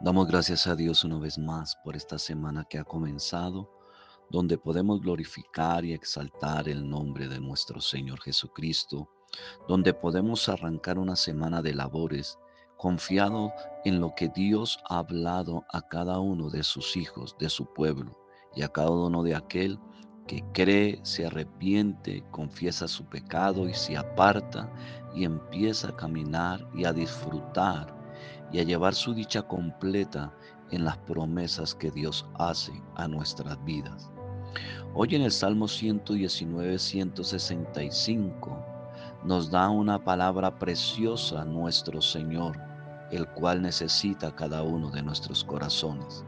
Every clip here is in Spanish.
Damos gracias a Dios una vez más por esta semana que ha comenzado donde podemos glorificar y exaltar el nombre de nuestro Señor Jesucristo, donde podemos arrancar una semana de labores confiado en lo que Dios ha hablado a cada uno de sus hijos, de su pueblo, y a cada uno de aquel que cree, se arrepiente, confiesa su pecado y se aparta y empieza a caminar y a disfrutar y a llevar su dicha completa en las promesas que Dios hace a nuestras vidas. Hoy en el Salmo 119, 165 nos da una palabra preciosa nuestro Señor, el cual necesita cada uno de nuestros corazones.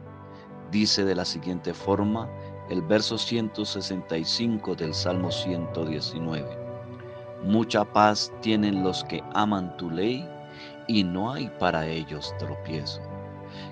Dice de la siguiente forma el verso 165 del Salmo 119. Mucha paz tienen los que aman tu ley y no hay para ellos tropiezo.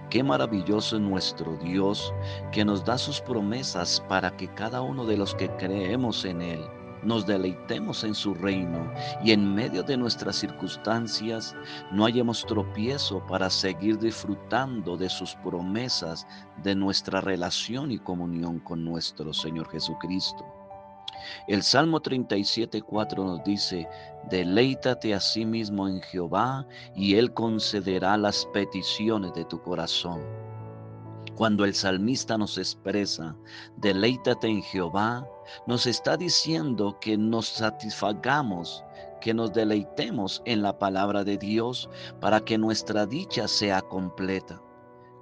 Qué maravilloso es nuestro Dios que nos da sus promesas para que cada uno de los que creemos en Él nos deleitemos en su reino y en medio de nuestras circunstancias no hayamos tropiezo para seguir disfrutando de sus promesas, de nuestra relación y comunión con nuestro Señor Jesucristo. El Salmo 37.4 nos dice, deleítate a sí mismo en Jehová y Él concederá las peticiones de tu corazón. Cuando el salmista nos expresa, deleítate en Jehová, nos está diciendo que nos satisfagamos, que nos deleitemos en la palabra de Dios para que nuestra dicha sea completa.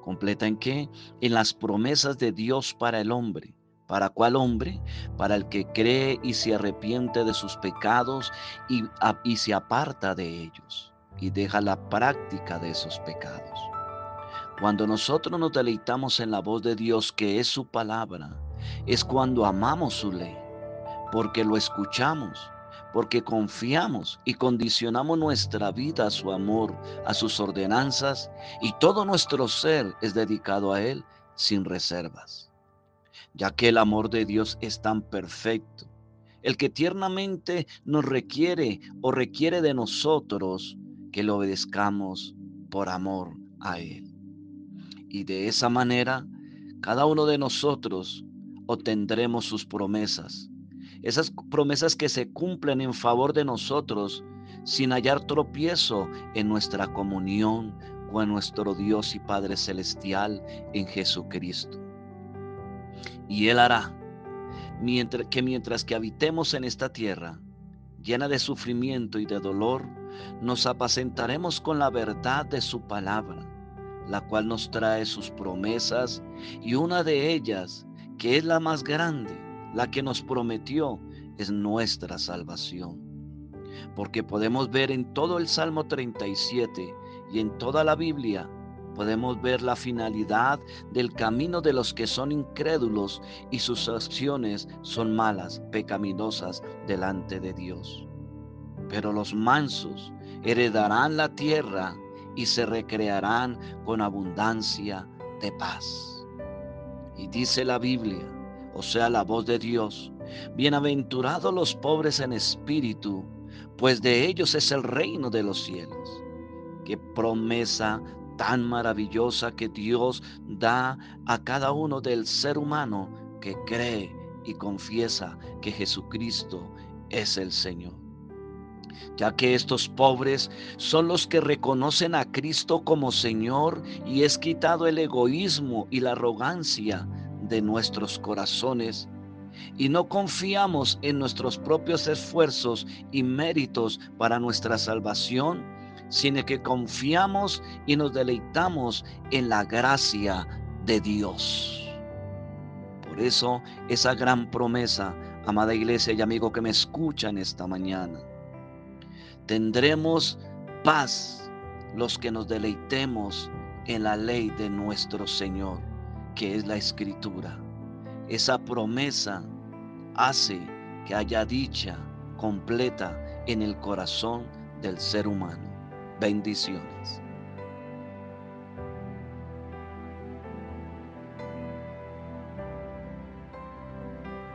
¿Completa en qué? En las promesas de Dios para el hombre. ¿Para cuál hombre? Para el que cree y se arrepiente de sus pecados y, se aparta de ellos y deja la práctica de esos pecados. Cuando nosotros nos deleitamos en la voz de Dios, que es su palabra, es cuando amamos su ley, porque lo escuchamos, porque confiamos y condicionamos nuestra vida a su amor, a sus ordenanzas, y todo nuestro ser es dedicado a Él sin reservas ya que el amor de Dios es tan perfecto, el que tiernamente nos requiere o requiere de nosotros que lo obedezcamos por amor a Él. Y de esa manera, cada uno de nosotros obtendremos sus promesas, esas promesas que se cumplen en favor de nosotros sin hallar tropiezo en nuestra comunión con nuestro Dios y Padre Celestial en Jesucristo. Y Él hará mientras, que mientras que habitemos en esta tierra, llena de sufrimiento y de dolor, nos apacentaremos con la verdad de su palabra, la cual nos trae sus promesas y una de ellas, que es la más grande, la que nos prometió, es nuestra salvación. Porque podemos ver en todo el Salmo 37 y en toda la Biblia podemos ver la finalidad del camino de los que son incrédulos y sus acciones son malas, pecaminosas delante de Dios. Pero los mansos heredarán la tierra y se recrearán con abundancia de paz. Y dice la Biblia, o sea, la voz de Dios, bienaventurados los pobres en espíritu, pues de ellos es el reino de los cielos. Qué promesa tan maravillosa que Dios da a cada uno del ser humano que cree y confiesa que Jesucristo es el Señor. Ya que estos pobres son los que reconocen a Cristo como Señor y es quitado el egoísmo y la arrogancia de nuestros corazones y no confiamos en nuestros propios esfuerzos y méritos para nuestra salvación, sino que confiamos y nos deleitamos en la gracia de Dios. Por eso esa gran promesa, amada iglesia y amigo que me escuchan esta mañana, tendremos paz los que nos deleitemos en la ley de nuestro Señor, que es la escritura. Esa promesa hace que haya dicha completa en el corazón del ser humano. Bendiciones.